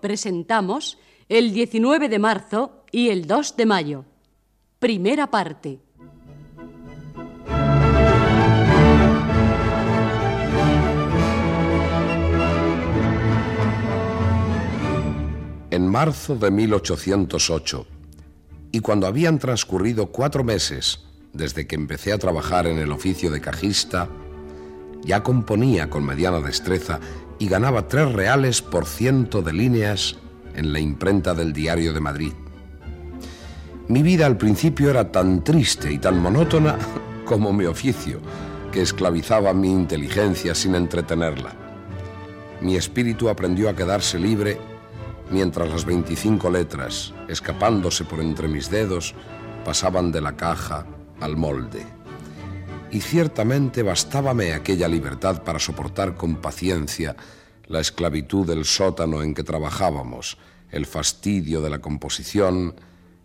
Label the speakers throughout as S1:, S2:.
S1: Presentamos el 19 de marzo y el 2 de mayo. Primera parte.
S2: En marzo de 1808, y cuando habían transcurrido cuatro meses desde que empecé a trabajar en el oficio de cajista, ya componía con mediana destreza y ganaba tres reales por ciento de líneas en la imprenta del Diario de Madrid. Mi vida al principio era tan triste y tan monótona como mi oficio, que esclavizaba mi inteligencia sin entretenerla. Mi espíritu aprendió a quedarse libre mientras las 25 letras, escapándose por entre mis dedos, pasaban de la caja al molde. Y ciertamente bastábame aquella libertad para soportar con paciencia la esclavitud del sótano en que trabajábamos, el fastidio de la composición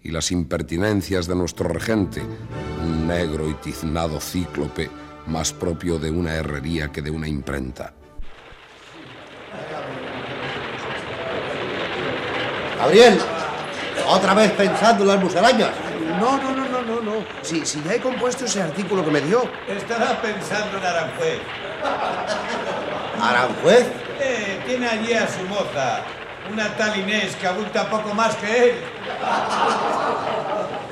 S2: y las impertinencias de nuestro regente, un negro y tiznado cíclope más propio de una herrería que de una imprenta.
S3: Gabriel, otra vez pensando en las musarañas.
S4: No, no, no, no, no, no. Si, si ya he compuesto ese artículo que me dio.
S5: Estará pensando en Aranjuez.
S3: ¿Aranjuez?
S5: Eh, tiene allí a su moza, una tal Inés que abulta poco más que él.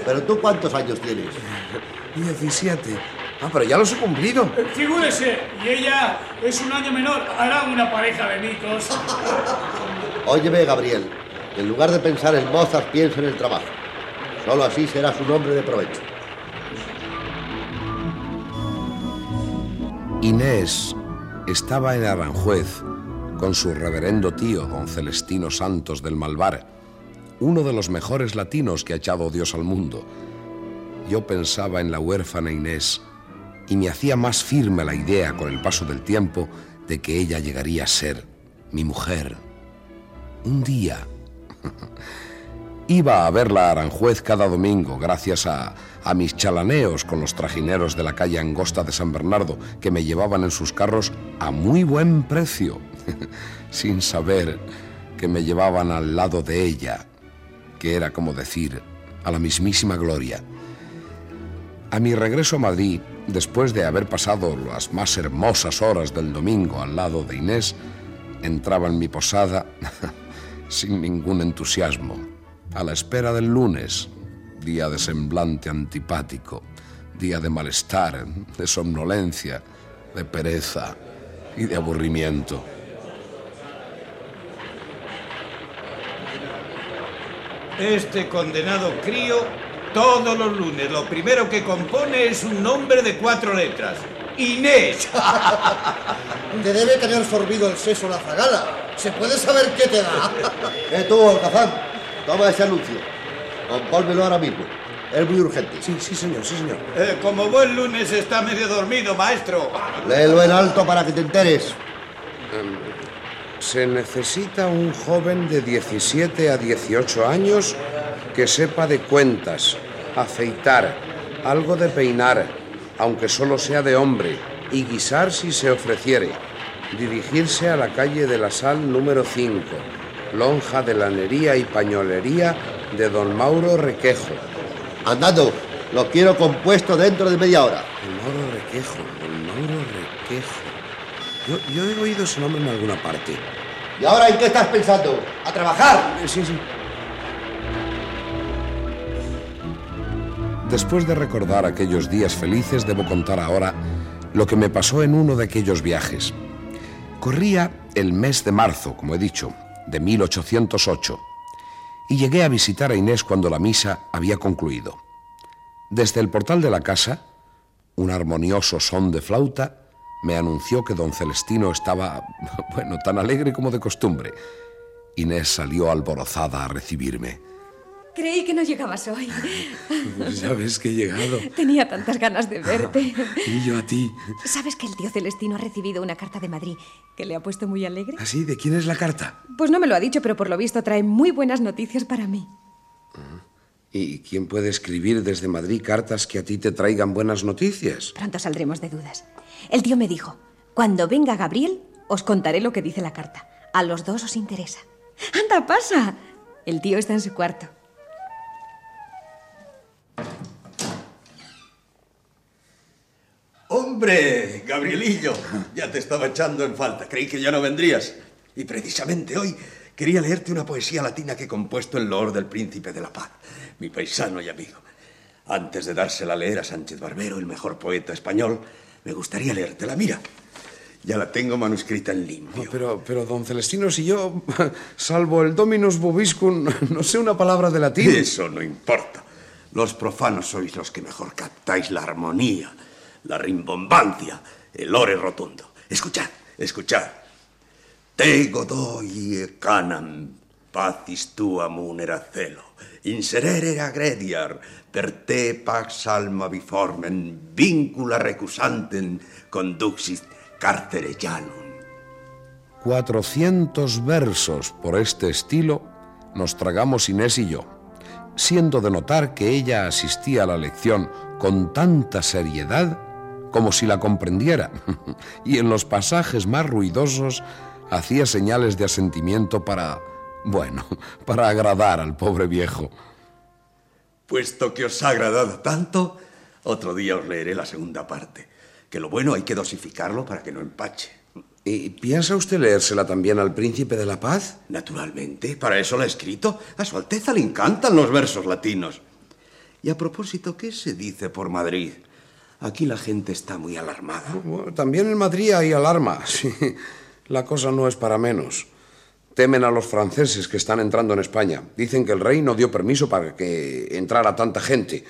S3: ¿Pero tú cuántos años tienes?
S4: 17. Ah, pero ya los he cumplido.
S6: Figúrese, y ella es un año menor. Harán una pareja de micos.
S3: Óyeme, Gabriel. En lugar de pensar en mozas, piensa en el trabajo. Solo así serás un hombre de provecho.
S2: Inés estaba en Aranjuez con su reverendo tío, don Celestino Santos del Malvar, uno de los mejores latinos que ha echado Dios al mundo. Yo pensaba en la huérfana Inés y me hacía más firme la idea con el paso del tiempo de que ella llegaría a ser mi mujer. Un día iba a verla a Aranjuez cada domingo gracias a, a mis chalaneos con los trajineros de la calle angosta de San Bernardo que me llevaban en sus carros a muy buen precio, sin saber que me llevaban al lado de ella, que era como decir, a la mismísima gloria. A mi regreso a Madrid, después de haber pasado las más hermosas horas del domingo al lado de Inés, entraba en mi posada sin ningún entusiasmo, a la espera del lunes, día de semblante antipático, día de malestar, de somnolencia, de pereza y de aburrimiento.
S5: Este condenado crío, todos los lunes, lo primero que compone es un nombre de cuatro letras. Inés.
S7: Te debe tener sorbido el seso la zagala. ¿Se puede saber qué te da?
S3: Eh, tú, Alcazán, toma ese anuncio. Compólmelo ahora mismo. Es muy urgente.
S4: Sí, sí, señor, sí, señor.
S5: Eh, como buen lunes está medio dormido, maestro.
S3: Léelo en alto para que te enteres.
S4: Se necesita un joven de 17 a 18 años que sepa de cuentas, aceitar, algo de peinar, aunque solo sea de hombre, y guisar si se ofreciere.
S2: dirigirse a la calle de la Sal número 5, lonja de lanería y pañolería de don Mauro Requejo.
S3: Andando, lo quiero compuesto dentro de media hora.
S2: Don Mauro Requejo, don Mauro Requejo. Yo, yo he oído ese nombre en alguna parte.
S3: ¿Y ahora en qué estás pensando? ¿A trabajar?
S2: Eh, Sí, sí.
S8: Después de recordar aquellos días felices, debo contar ahora lo que me pasó en uno de aquellos viajes. Corría el mes de marzo, como he dicho, de 1808, y llegué a visitar a Inés cuando la misa había concluido. Desde el portal de la casa, un armonioso son de flauta me anunció que don Celestino estaba, bueno, tan alegre como de costumbre. Inés salió alborozada a recibirme.
S9: Creí que no llegabas hoy.
S2: Ya ves que he llegado.
S9: Tenía tantas ganas de verte.
S2: Y yo a ti.
S9: ¿Sabes que el tío Celestino ha recibido una carta de Madrid que le ha puesto muy alegre?
S2: ¿Así? ¿De quién es la carta?
S9: Pues no me lo ha dicho, pero por lo visto trae muy buenas noticias para mí.
S2: ¿Y quién puede escribir desde Madrid cartas que a ti te traigan buenas noticias?
S9: Pronto saldremos de dudas. El tío me dijo, cuando venga Gabriel, os contaré lo que dice la carta. A los dos os interesa. ¡Anda, pasa! El tío está en su cuarto.
S5: ¡Hombre! Gabrielillo, ya te estaba echando en falta. Creí que ya no vendrías. Y precisamente hoy quería leerte una poesía latina que he compuesto en loor del Príncipe de la Paz, mi paisano y amigo. Antes de dársela a leer a Sánchez Barbero, el mejor poeta español, me gustaría leértela. Mira, ya la tengo manuscrita en limpio.
S2: Pero, pero, don Celestino, si yo, salvo el Dominus Bobiscum, no sé una palabra de latín.
S5: Eso no importa. Los profanos sois los que mejor captáis la armonía, la rimbombancia, el ore rotundo. Escuchad, escuchad. Te godoy e canam, pacis tua munera celo, inserere agrediar, per te pax alma biformen, vincula recusanten, conduxit carcerellanum.
S8: 400 versos por este estilo nos tragamos Inés y yo, siendo de notar que ella asistía a la lección con tanta seriedad como si la comprendiera, y en los pasajes más ruidosos hacía señales de asentimiento para, bueno, para agradar al pobre viejo.
S5: Puesto que os ha agradado tanto, otro día os leeré la segunda parte, que lo bueno hay que dosificarlo para que no empache.
S2: ¿Y piensa usted leérsela también al Príncipe de la Paz?
S5: Naturalmente, para eso la he escrito. A su Alteza le encantan los versos latinos. Y a propósito, ¿qué se dice por Madrid? Aquí la gente está muy alarmada.
S2: Bueno, también en Madrid hay alarma. Sí, la cosa no es para menos. Temen a los franceses que están entrando en España. Dicen que el rey no dio permiso para que entrara tanta gente.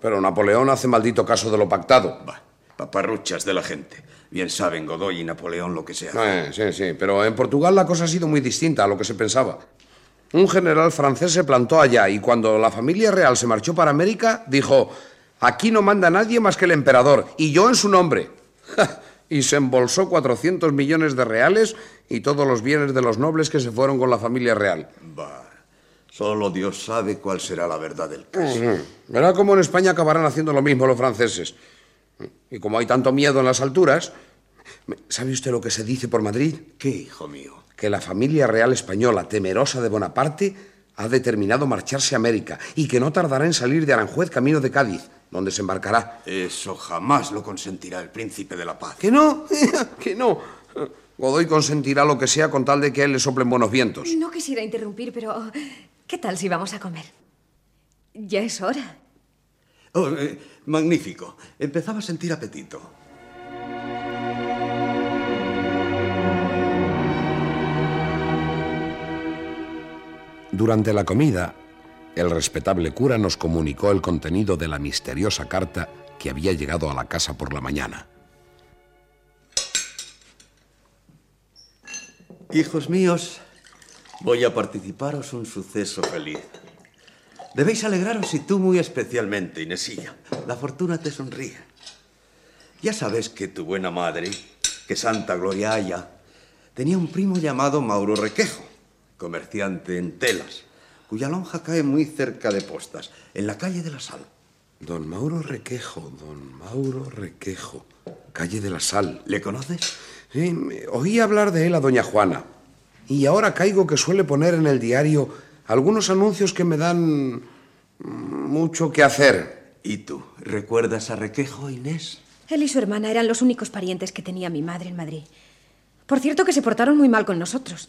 S2: Pero Napoleón hace maldito caso de lo pactado.
S5: Bah, paparruchas de la gente. Bien saben Godoy y Napoleón lo que sea.
S2: Eh, sí, sí, pero en Portugal la cosa ha sido muy distinta a lo que se pensaba. Un general francés se plantó allá y cuando la familia real se marchó para América, dijo, aquí no manda nadie más que el emperador, y yo en su nombre. y se embolsó 400 millones de reales y todos los bienes de los nobles que se fueron con la familia real.
S5: Bah, solo Dios sabe cuál será la verdad del caso.
S2: Uh -huh. Verá cómo en España acabarán haciendo lo mismo los franceses. Y como hay tanto miedo en las alturas, ¿sabe usted lo que se dice por Madrid?
S5: ¿Qué, hijo mío?
S2: Que la familia real española, temerosa de Bonaparte, ha determinado marcharse a América y que no tardará en salir de Aranjuez camino de Cádiz, donde se embarcará.
S5: Eso jamás lo consentirá el príncipe de la paz.
S2: ¿Que no? ¿Que no? Godoy consentirá lo que sea con tal de que él le soplen buenos vientos.
S9: No quisiera interrumpir, pero ¿qué tal si vamos a comer? Ya es hora.
S5: Oh, eh, magnífico. Empezaba a sentir apetito.
S8: Durante la comida, el respetable cura nos comunicó el contenido de la misteriosa carta que había llegado a la casa por la mañana.
S5: Hijos míos, voy a participaros un suceso feliz. Debéis alegraros y tú muy especialmente, Inesilla. La fortuna te sonríe. Ya sabes que tu buena madre, que Santa Gloria haya, tenía un primo llamado Mauro Requejo, comerciante en telas, cuya lonja cae muy cerca de Postas, en la calle de la Sal.
S2: Don Mauro Requejo, don Mauro Requejo, calle de la Sal.
S5: ¿Le conoces?
S4: Sí, me- oí hablar de él a doña Juana. Y ahora caigo que suele poner en el diario algunos anuncios que me dan mm, mucho que hacer.
S5: ¿Y tú? ¿Recuerdas a Requejo, Inés?
S9: Él y su hermana eran los únicos parientes que tenía mi madre en Madrid. Por cierto que se portaron muy mal con nosotros.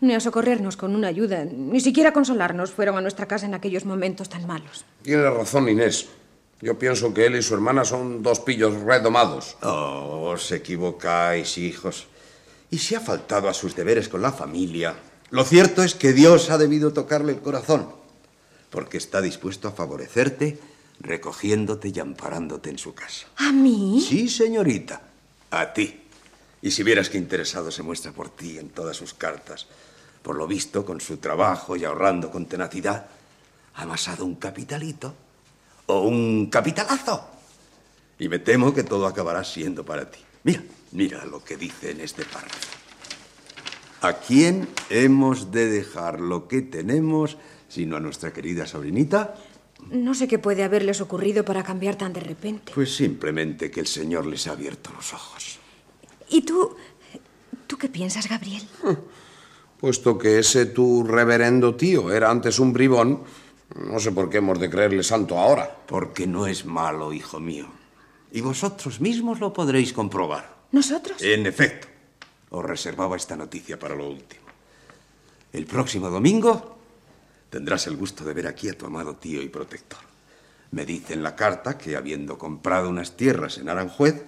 S9: Ni a socorrernos con una ayuda, ni siquiera a consolarnos fueron a nuestra casa en aquellos momentos tan malos.
S4: Tiene razón Inés. Yo pienso que él y su hermana son dos pillos redomados.
S5: Oh, os equivocáis, hijos. Y si ha faltado a sus deberes con la familia, lo cierto es que Dios ha debido tocarle el corazón, porque está dispuesto a favorecerte, recogiéndote y amparándote en su casa.
S9: ¿A mí?
S5: Sí, señorita, a ti. Y si vieras qué interesado se muestra por ti en todas sus cartas, por lo visto, con su trabajo y ahorrando con tenacidad, ha amasado un capitalito o un capitalazo. Y me temo que todo acabará siendo para ti. Mira, mira lo que dice en este párrafo. ¿A quién hemos de dejar lo que tenemos sino a nuestra querida sobrinita?
S9: No sé qué puede haberles ocurrido para cambiar tan de repente.
S5: Pues simplemente que el Señor les ha abierto los ojos.
S9: ¿Y tú? ¿Tú qué piensas, Gabriel?
S4: Puesto que ese tu reverendo tío era antes un bribón, no sé por qué hemos de creerle santo ahora.
S5: Porque no es malo, hijo mío. Y vosotros mismos lo podréis comprobar.
S9: ¿Nosotros?
S5: En efecto, os reservaba esta noticia para lo último. El próximo domingo tendrás el gusto de ver aquí a tu amado tío y protector. Me dice en la carta que, habiendo comprado unas tierras en Aranjuez,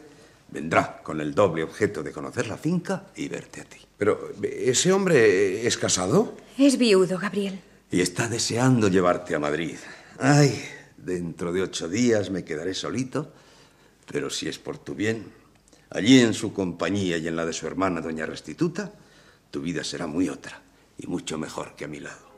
S5: vendrá con el doble objeto de conocer la finca y verte a ti.
S4: Pero, ¿ese hombre es casado?
S9: Es viudo, Gabriel.
S5: Y está deseando llevarte a Madrid. Ay, dentro de ocho días me quedaré solito, pero si es por tu bien, allí en su compañía y en la de su hermana, doña Restituta, tu vida será muy otra y mucho mejor que a mi lado.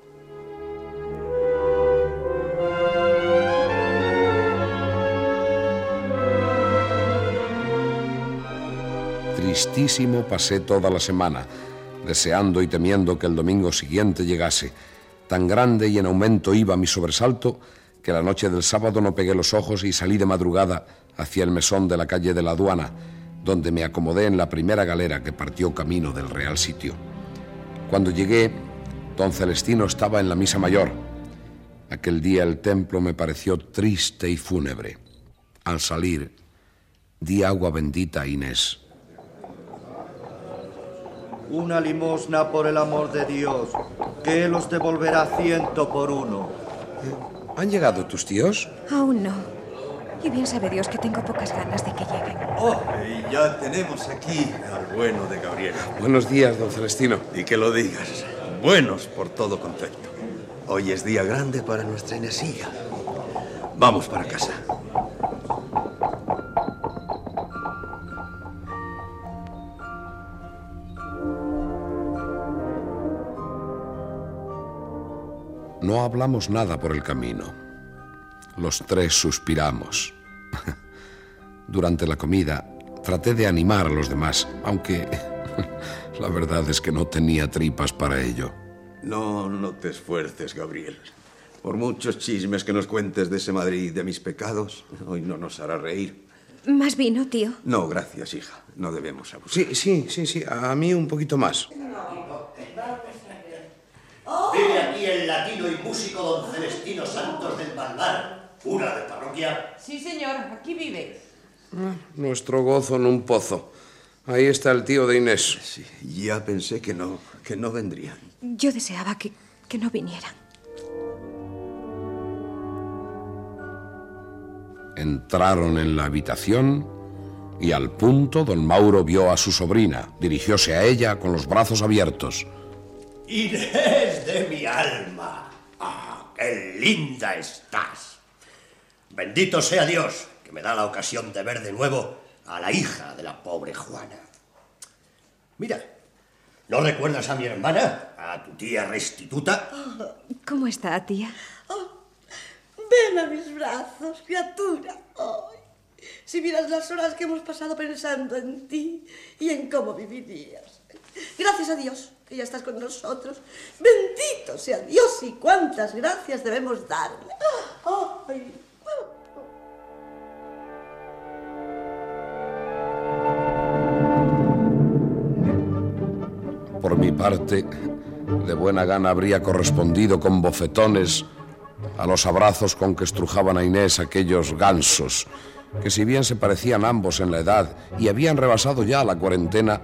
S2: Tristísimo pasé toda la semana, deseando y temiendo que el domingo siguiente llegase. Tan grande y en aumento iba mi sobresalto que la noche del sábado no pegué los ojos y salí de madrugada hacia el mesón de la calle de la aduana, donde me acomodé en la primera galera que partió camino del Real Sitio. Cuando llegué, don Celestino estaba en la misa mayor. Aquel día el templo me pareció triste y fúnebre. Al salir, di agua bendita a Inés.
S10: Una limosna por el amor de Dios, que Él os devolverá ciento por uno.
S4: ¿Han llegado tus tíos?
S9: Aún no. Y bien sabe Dios que tengo pocas ganas de que lleguen.
S5: Oh, y ya tenemos aquí al bueno de Gabriel.
S4: Buenos días, don Celestino.
S5: Y que lo digas. Buenos por todo concepto. Hoy es día grande para nuestra Inesilla. Vamos para casa.
S2: No hablamos nada por el camino. Los tres suspiramos. Durante la comida traté de animar a los demás, aunque la verdad es que no tenía tripas para ello.
S5: No, no te esfuerces, Gabriel. Por muchos chismes que nos cuentes de ese Madrid y de mis pecados, hoy no nos hará reír.
S9: ¿Más vino, tío?
S5: No, gracias, hija. No debemos abusar.
S4: Sí, sí, sí, sí. A mí un poquito más.
S11: Vive aquí el latino y músico don Celestino Santos del Palmar, cura de parroquia.
S12: Sí, señor, aquí vive.
S4: Nuestro gozo en un pozo. Ahí está el tío de Inés.
S5: Sí, ya pensé que no, que no vendrían.
S9: Yo deseaba que, que no vinieran.
S2: Entraron en la habitación y al punto don Mauro vio a su sobrina. Dirigióse a ella con los brazos abiertos.
S11: Inés de mi alma. ¡Ah, qué linda estás! Bendito sea Dios que me da la ocasión de ver de nuevo a la hija de la pobre Juana. Mira, ¿no recuerdas a mi hermana? A tu tía restituta.
S9: ¿Cómo está, tía?
S13: Ven a mis brazos, criatura. Ay, si vieras las horas que hemos pasado pensando en ti y en cómo vivirías. Gracias a Dios que ya estás con nosotros. Bendito sea Dios y cuántas gracias debemos darle. Ay.
S2: parte, de buena gana habría correspondido con bofetones a los abrazos con que estrujaban a Inés aquellos gansos, que si bien se parecían ambos en la edad y habían rebasado ya la cuarentena,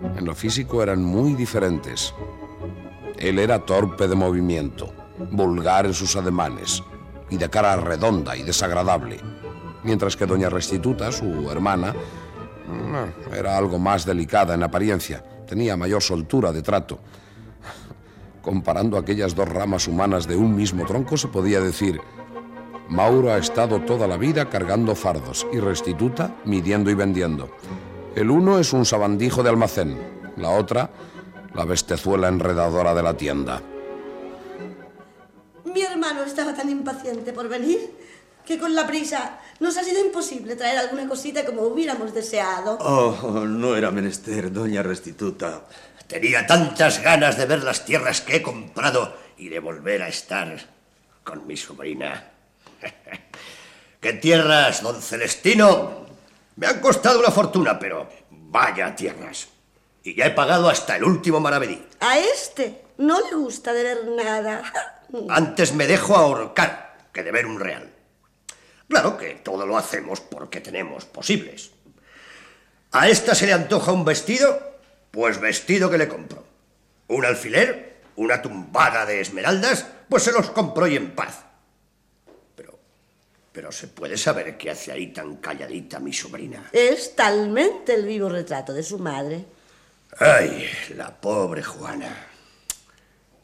S2: en lo físico eran muy diferentes. Él era torpe de movimiento, vulgar en sus ademanes y de cara redonda y desagradable, mientras que doña Restituta, su hermana, mm, era algo más delicada en apariencia, tenía mayor soltura de trato. Comparando aquellas dos ramas humanas de un mismo tronco, se podía decir, Mauro ha estado toda la vida cargando fardos y Restituta midiendo y vendiendo. El uno es un sabandijo de almacén, la otra, la bestezuela enredadora de la tienda.
S13: Mi hermano estaba tan impaciente por venir que con la prisa nos ha sido imposible traer alguna cosita como hubiéramos deseado.
S5: Oh, no era menester, doña Restituta.
S11: Tenía tantas ganas de ver las tierras que he comprado y de volver a estar con mi sobrina. ¿Qué tierras, don Celestino? Me han costado una fortuna, pero vaya tierras. Y ya he pagado hasta el último maravedí.
S13: A este no le gusta de ver nada.
S11: Antes me dejo ahorcar que de ver un real. Claro que todo lo hacemos porque tenemos posibles. ¿A esta se le antoja un vestido? Pues vestido que le compro. ¿Un alfiler? ¿Una tumbada de esmeraldas? Pues se los compro y en paz. Pero, ¿se puede saber qué hace ahí tan calladita mi sobrina?
S13: Es talmente el vivo retrato de su madre.
S11: Ay, la pobre Juana.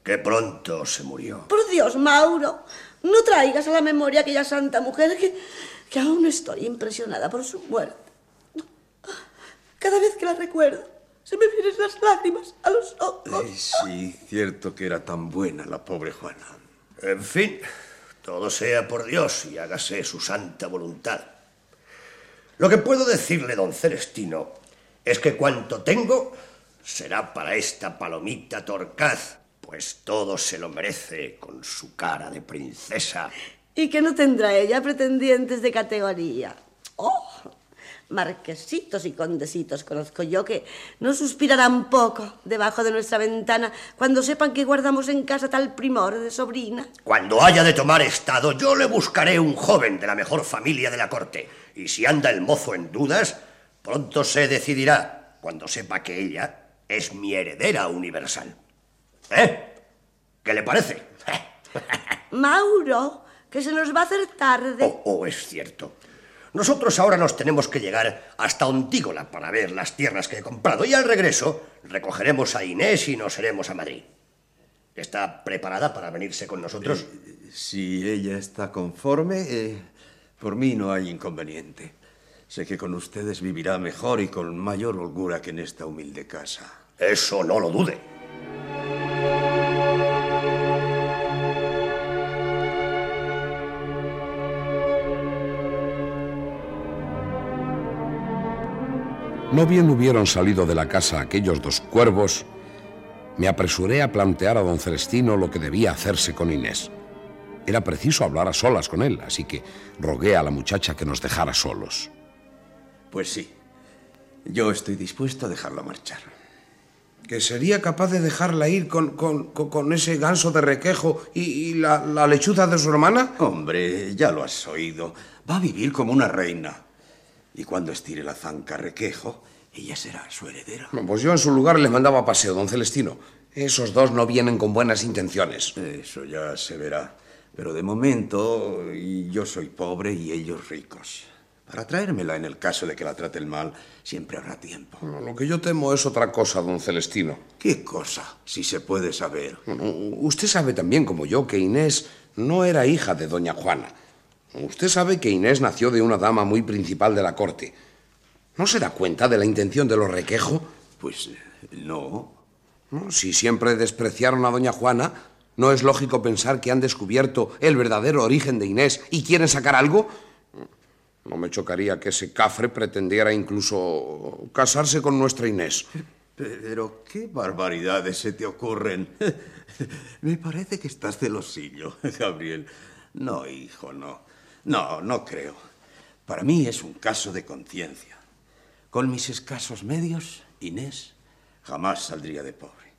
S11: Qué pronto se murió.
S13: Por Dios, Mauro, no traigas a la memoria aquella santa mujer que, que aún estoy impresionada por su muerte. Cada vez que la recuerdo, se me vienen las lágrimas a los ojos.
S5: Eh, sí, cierto que era tan buena la pobre Juana.
S11: En fin, todo sea por Dios y hágase su santa voluntad. Lo que puedo decirle, don Celestino, es que cuanto tengo será para esta palomita torcaz, pues todo se lo merece con su cara de princesa.
S13: Y que no tendrá ella pretendientes de categoría. ¡Oh! Marquesitos y condesitos conozco yo que no suspirarán poco debajo de nuestra ventana cuando sepan que guardamos en casa tal primor de sobrina.
S11: Cuando haya de tomar estado, yo le buscaré un joven de la mejor familia de la corte. Y si anda el mozo en dudas, pronto se decidirá cuando sepa que ella es mi heredera universal. ¿Eh? ¿Qué le parece?
S13: Mauro, que se nos va a hacer tarde.
S11: Oh, oh, es cierto. Nosotros ahora nos tenemos que llegar hasta Ontígola para ver las tierras que he comprado y al regreso recogeremos a Inés y nos iremos a Madrid. ¿Está preparada para venirse con nosotros?
S5: Eh, si ella está conforme, eh, por mí no hay inconveniente. Sé que con ustedes vivirá mejor y con mayor holgura que en esta humilde casa.
S11: Eso no lo dude.
S2: No bien hubieron salido de la casa aquellos dos cuervos, me apresuré a plantear a don Celestino lo que debía hacerse con Inés. Era preciso hablar a solas con él, así que rogué a la muchacha que nos dejara solos.
S5: Pues sí, yo estoy dispuesto a dejarla marchar.
S4: ¿Que sería capaz de dejarla ir con, con, con ese ganso de requejo y, y la, la lechuza de su hermana?
S5: Hombre, ya lo has oído. Va a vivir como una reina. Y cuando estire la zanca requejo, ella será su heredera.
S4: No, pues yo en su lugar le mandaba paseo, don Celestino. Esos dos no vienen con buenas intenciones.
S5: Eso ya se verá. Pero de momento yo soy pobre y ellos ricos. Para traérmela en el caso de que la traten mal, siempre habrá tiempo.
S4: No, lo que yo temo es otra cosa, don Celestino.
S5: ¿Qué cosa? Si se puede saber.
S4: usted sabe también como yo que Inés no era hija de doña Juana. Usted sabe que Inés nació de una dama muy principal de la corte. ¿No se da cuenta de la intención de los requejo?
S5: Pues no.
S4: Si siempre despreciaron a doña Juana, ¿no es lógico pensar que han descubierto el verdadero origen de Inés y quieren sacar algo? No me chocaría que ese cafre pretendiera incluso casarse con nuestra Inés.
S5: Pero qué barbaridades se te ocurren. Me parece que estás celosillo, Gabriel. No, hijo, no. No, no creo. Para mí es un caso de conciencia. Con mis escasos medios, Inés jamás saldría de pobre.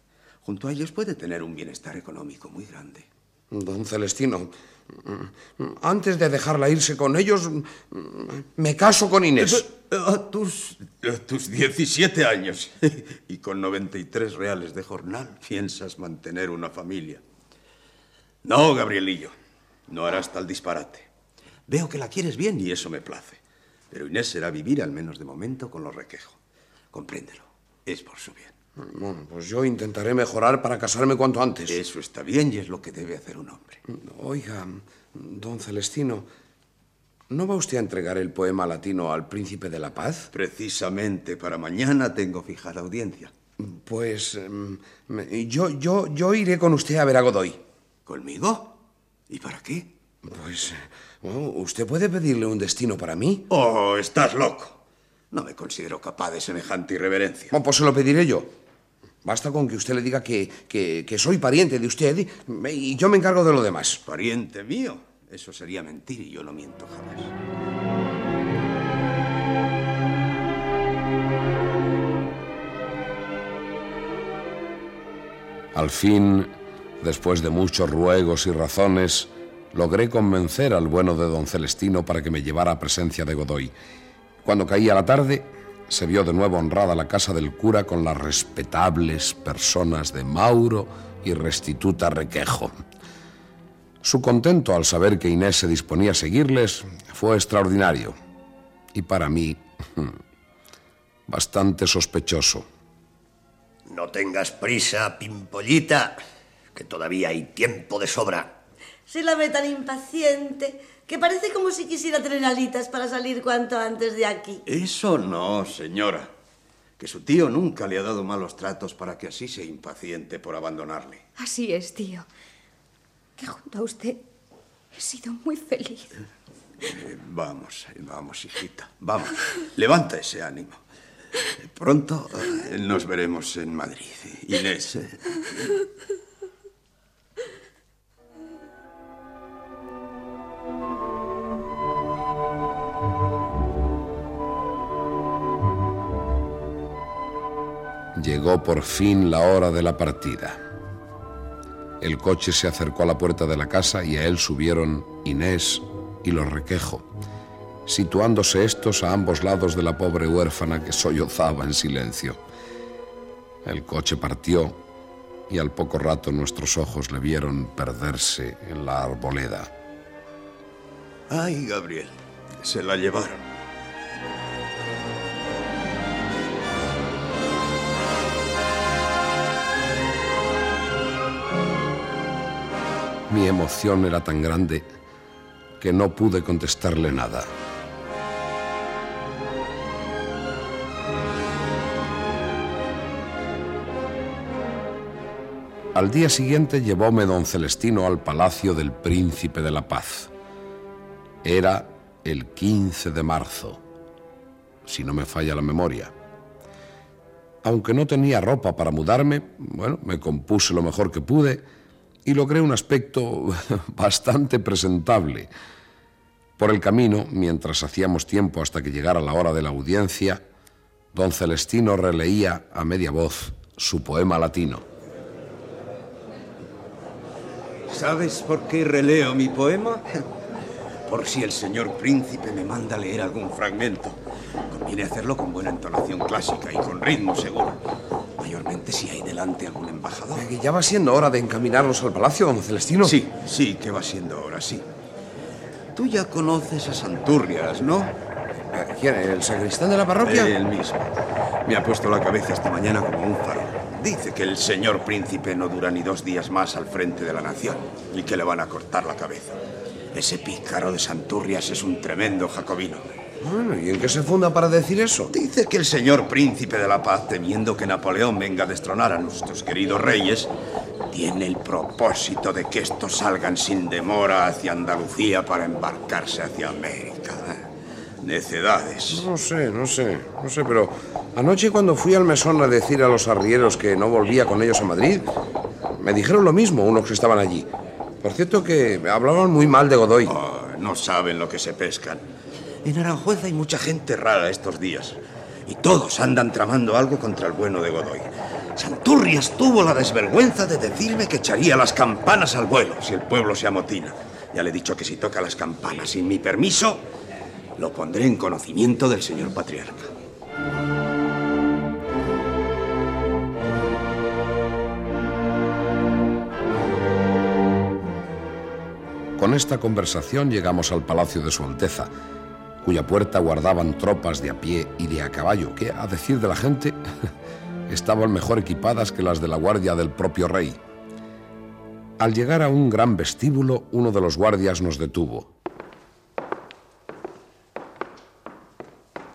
S5: junto a ellos puede tener un bienestar económico muy grande.
S4: Don Celestino, antes de dejarla irse con ellos, me caso con Inés.
S5: A tus, a tus 17 años y con 93 reales de jornal piensas mantener una familia. No, Gabrielillo, no harás tal disparate. Veo que la quieres bien y eso me place. Pero Inés será vivir, al menos de momento, con los requejos. Compréndelo. Es por su bien.
S4: Bueno, pues yo intentaré mejorar para casarme cuanto antes.
S5: Eso está bien y es lo que debe hacer un hombre.
S4: Oiga, don Celestino, ¿no va usted a entregar el poema latino al príncipe de la paz?
S5: Precisamente para mañana tengo fijada audiencia.
S4: Pues em, yo, yo, yo iré con usted a ver a Godoy.
S5: ¿Conmigo? ¿Y para qué?
S4: Pues usted puede pedirle un destino para mí.
S5: Oh, estás loco. No me considero capaz de semejante irreverencia.
S4: Bueno, pues se lo pediré yo. Basta con que usted le diga que, que, que soy pariente de usted y, y yo me encargo de lo demás.
S5: ¿Pariente mío? Eso sería mentir y yo no miento jamás.
S2: Al fin, después de muchos ruegos y razones, logré convencer al bueno de don Celestino para que me llevara a presencia de Godoy. Cuando caía la tarde, se vio de nuevo honrada la casa del cura con las respetables personas de Mauro y Restituta Requejo. Su contento al saber que Inés se disponía a seguirles fue extraordinario y para mí bastante sospechoso.
S11: No tengas prisa, Pimpollita, que todavía hay tiempo de sobra.
S13: Se la ve tan impaciente que parece como si quisiera tener alitas para salir cuanto antes de aquí.
S5: Eso no, señora. Que su tío nunca le ha dado malos tratos para que así sea impaciente por abandonarle.
S9: Así es, tío. Que junto a usted he sido muy feliz.
S5: Eh, vamos, vamos, hijita. Vamos. Levanta ese ánimo. Pronto eh, nos veremos en Madrid. Inés. eh.
S2: Llegó por fin la hora de la partida. El coche se acercó a la puerta de la casa y a él subieron Inés y los requejo, situándose estos a ambos lados de la pobre huérfana que sollozaba en silencio. El coche partió y al poco rato nuestros ojos le vieron perderse en la arboleda.
S5: Ay, Gabriel, se la llevaron.
S2: Mi emoción era tan grande que no pude contestarle nada. Al día siguiente llevóme don Celestino al palacio del Príncipe de la Paz. Era el 15 de marzo, si no me falla la memoria. Aunque no tenía ropa para mudarme, bueno, me compuse lo mejor que pude y logré un aspecto bastante presentable. Por el camino, mientras hacíamos tiempo hasta que llegara la hora de la audiencia, don Celestino releía a media voz su poema latino.
S5: ¿Sabes por qué releo mi poema? Por si el señor príncipe me manda leer algún fragmento. Conviene hacerlo con buena entonación clásica y con ritmo seguro. Mayormente si hay delante algún embajador.
S4: Eh, ¿Ya va siendo hora de encaminarnos al palacio, don Celestino?
S5: Sí, sí, que va siendo hora, sí. Tú ya conoces a Santurrias, ¿no?
S4: Eh, ¿Quién? ¿El sacristán de la parroquia?
S5: Él mismo. Me ha puesto la cabeza esta mañana como un farol. Dice que el señor príncipe no dura ni dos días más al frente de la nación y que le van a cortar la cabeza. Ese pícaro de Santurrias es un tremendo jacobino.
S4: Bueno, ¿y en qué se funda para decir eso?
S5: Dice que el señor príncipe de la paz, temiendo que Napoleón venga a destronar a nuestros queridos reyes, tiene el propósito de que estos salgan sin demora hacia Andalucía para embarcarse hacia América. Necedades.
S4: No sé, no sé, no sé, pero anoche cuando fui al mesón a decir a los arrieros que no volvía con ellos a Madrid, me dijeron lo mismo unos que estaban allí. Por cierto que hablaban muy mal de Godoy.
S5: Oh, no saben lo que se pescan. En Aranjuez hay mucha gente rara estos días. Y todos andan tramando algo contra el bueno de Godoy. Santurrias tuvo la desvergüenza de decirme que echaría las campanas al vuelo si el pueblo se amotina. Ya le he dicho que si toca las campanas sin mi permiso, lo pondré en conocimiento del señor patriarca.
S2: Con esta conversación llegamos al palacio de Su Alteza, cuya puerta guardaban tropas de a pie y de a caballo, que, a decir de la gente, estaban mejor equipadas que las de la guardia del propio rey. Al llegar a un gran vestíbulo, uno de los guardias nos detuvo.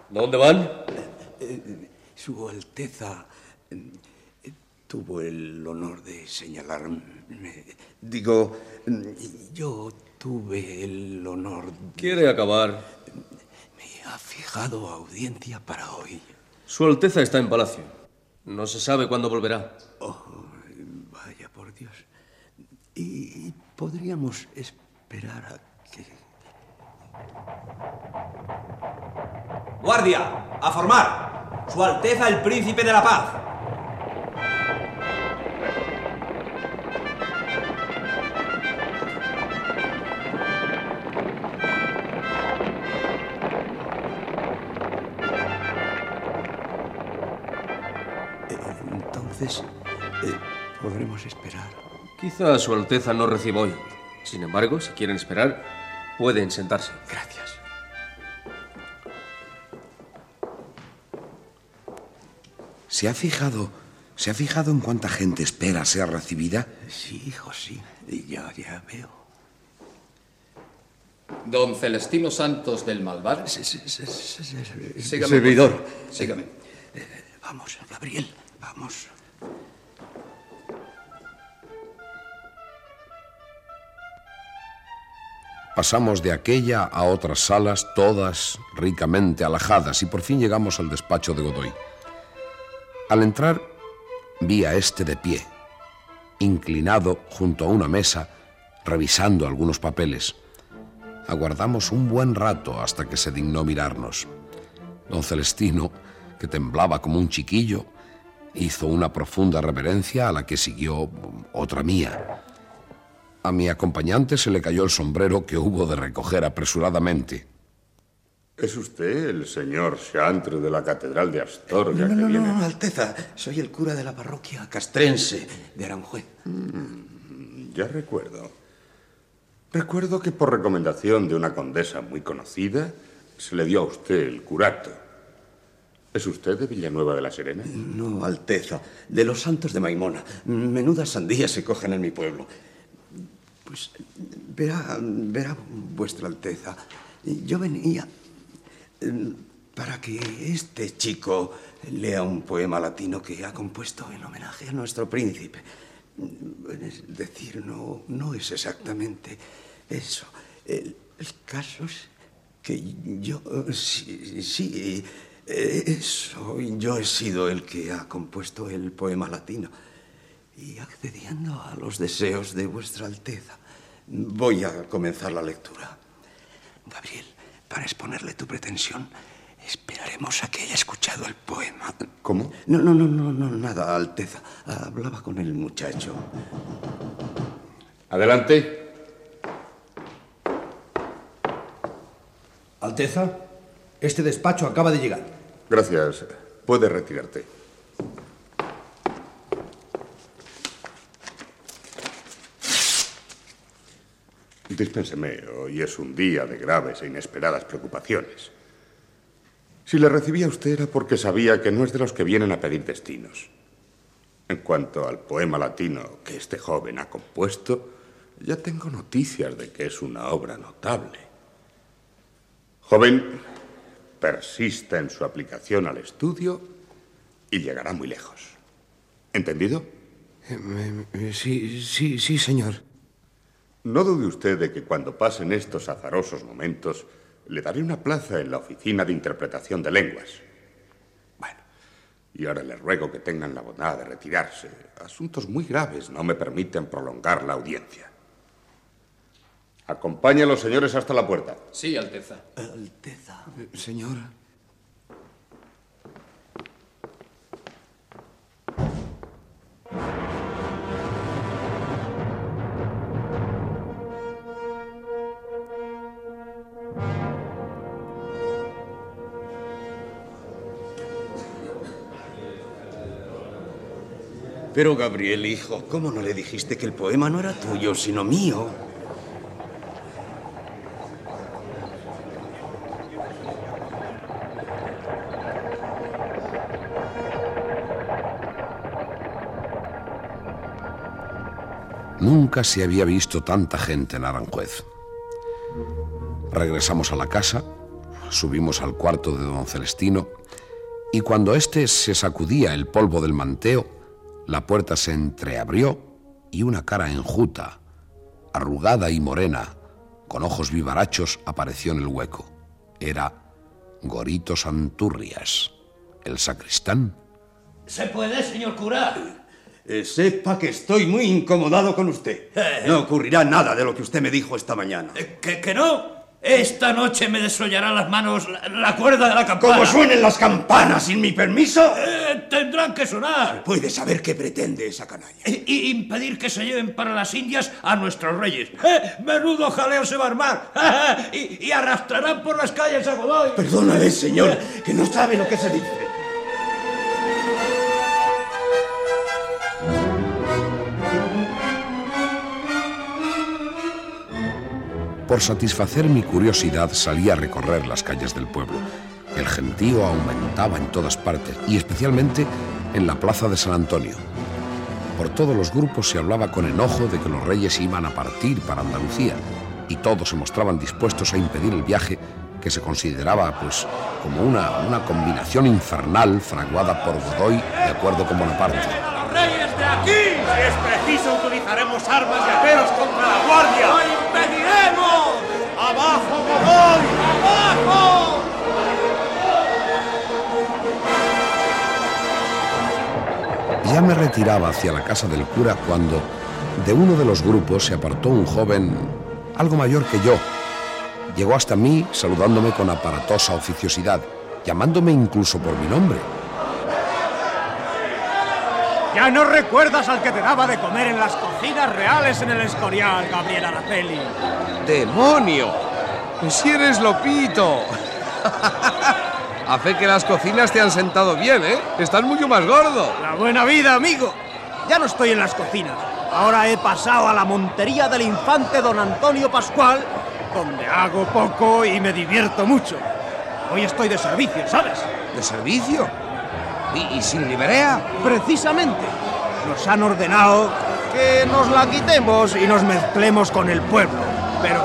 S12: ¿Dónde van?
S5: Su Alteza eh, tuvo el honor de señalarme. Digo, yo tuve el honor.
S12: ¿Quiere acabar?
S5: Ha fijado audiencia para hoy.
S12: Su Alteza está en palacio. No se sabe cuándo volverá.
S5: Oh, vaya por Dios. Y podríamos esperar a que.
S14: ¡Guardia! ¡A formar! Su Alteza el Príncipe de la Paz.
S5: Entonces, eh, podremos esperar.
S12: Quizá Su Alteza no reciba hoy. Sin embargo, si quieren esperar, pueden sentarse.
S5: Gracias.
S4: ¿Se ha fijado, se ha fijado en cuánta gente espera ser recibida?
S5: Sí, hijo, sí. Ya, ya veo.
S15: Don Celestino Santos del Malvar.
S5: Sígame.
S15: Servidor. Sígame.
S5: Eh, vamos, Gabriel, vamos.
S2: Pasamos de aquella a otras salas, todas ricamente alajadas, y por fin llegamos al despacho de Godoy. Al entrar, vi a este de pie, inclinado junto a una mesa, revisando algunos papeles. Aguardamos un buen rato hasta que se dignó mirarnos. Don Celestino, que temblaba como un chiquillo, hizo una profunda reverencia a la que siguió otra mía. A mi acompañante se le cayó el sombrero que hubo de recoger apresuradamente.
S16: ¿Es usted el señor Chantre de la Catedral de Astorga
S5: No, no,
S16: que
S5: no,
S16: viene?
S5: no, Alteza. Soy el cura de la parroquia castrense de Aranjuez.
S16: Mm, ya recuerdo. Recuerdo que por recomendación de una condesa muy conocida se le dio a usted el curato. ¿Es usted de Villanueva de la Serena?
S5: No, Alteza. De los santos de Maimona. Menudas sandías se cogen en mi pueblo. Pues verá, verá vuestra Alteza. Yo venía eh, para que este chico lea un poema latino que ha compuesto en homenaje a nuestro príncipe. Es decir, no, no es exactamente eso. El, el caso es que yo, sí, sí, eh, eso, yo he sido el que ha compuesto el poema latino. Y accediendo a los deseos de vuestra Alteza, voy a comenzar la lectura. Gabriel, para exponerle tu pretensión, esperaremos a que haya escuchado el poema.
S16: ¿Cómo?
S5: No, no, no, no, no, nada, Alteza. Hablaba con el muchacho.
S16: Adelante.
S17: Alteza, este despacho acaba de llegar.
S16: Gracias. Puede retirarte. Dispénseme, hoy es un día de graves e inesperadas preocupaciones. Si le recibía usted era porque sabía que no es de los que vienen a pedir destinos. En cuanto al poema latino que este joven ha compuesto, ya tengo noticias de que es una obra notable. Joven, persista en su aplicación al estudio y llegará muy lejos. ¿Entendido?
S5: Eh, Sí, sí, sí, señor.
S16: No dude usted de que cuando pasen estos azarosos momentos, le daré una plaza en la oficina de interpretación de lenguas. Bueno, y ahora le ruego que tengan la bondad de retirarse. Asuntos muy graves no me permiten prolongar la audiencia. Acompañe a los señores hasta la puerta.
S15: Sí, Alteza.
S5: Alteza. Señora. Pero Gabriel, hijo, ¿cómo no le dijiste que el poema no era tuyo, sino mío?
S2: Nunca se había visto tanta gente en Aranjuez. Regresamos a la casa, subimos al cuarto de don Celestino y cuando éste se sacudía el polvo del manteo, la puerta se entreabrió y una cara enjuta, arrugada y morena, con ojos vivarachos, apareció en el hueco. Era Gorito Santurrias, el sacristán.
S11: ¿Se puede, señor cura?
S5: Eh, sepa que estoy muy incomodado con usted. No ocurrirá nada de lo que usted me dijo esta mañana.
S11: Eh, ¿Que, que no? Esta noche me desollará las manos la, la cuerda de la campana.
S5: ¿Cómo suenen las campanas sin mi permiso?
S11: Eh, tendrán que sonar.
S5: Puede saber qué pretende esa canalla.
S11: Y impedir que se lleven para las Indias a nuestros reyes. ¡Eh! Menudo jaleo se va a armar. y, y arrastrarán por las calles a Godoy.
S5: Perdónale, señor, que no sabe lo que se dice.
S2: Por satisfacer mi curiosidad salí a recorrer las calles del pueblo. El gentío aumentaba en todas partes y especialmente en la plaza de San Antonio. Por todos los grupos se hablaba con enojo de que los reyes iban a partir para Andalucía y todos se mostraban dispuestos a impedir el viaje que se consideraba pues como una, una combinación infernal fraguada por Godoy de acuerdo con Bonaparte.
S6: ¡Los reyes de aquí! Si es preciso, utilizaremos armas y aperos contra la guardia. ¡Abajo, Godoy! ¡Abajo!
S2: Ya me retiraba hacia la casa del cura cuando de uno de los grupos se apartó un joven algo mayor que yo. Llegó hasta mí saludándome con aparatosa oficiosidad, llamándome incluso por mi nombre.
S6: Ya no recuerdas al que te daba de comer en las cocinas reales en el Escorial, Gabriel Araceli.
S4: ¡Demonio! Si eres Lopito. A fe que las cocinas te han sentado bien, ¿eh? Estás mucho más gordo.
S6: La buena vida, amigo. Ya no estoy en las cocinas. Ahora he pasado a la montería del infante don Antonio Pascual, donde hago poco y me divierto mucho. Hoy estoy de servicio, ¿sabes?
S4: ¿De servicio? ¿Y, sin liberea?
S6: Precisamente. Nos han ordenado que nos la quitemos y nos mezclemos con el pueblo. Pero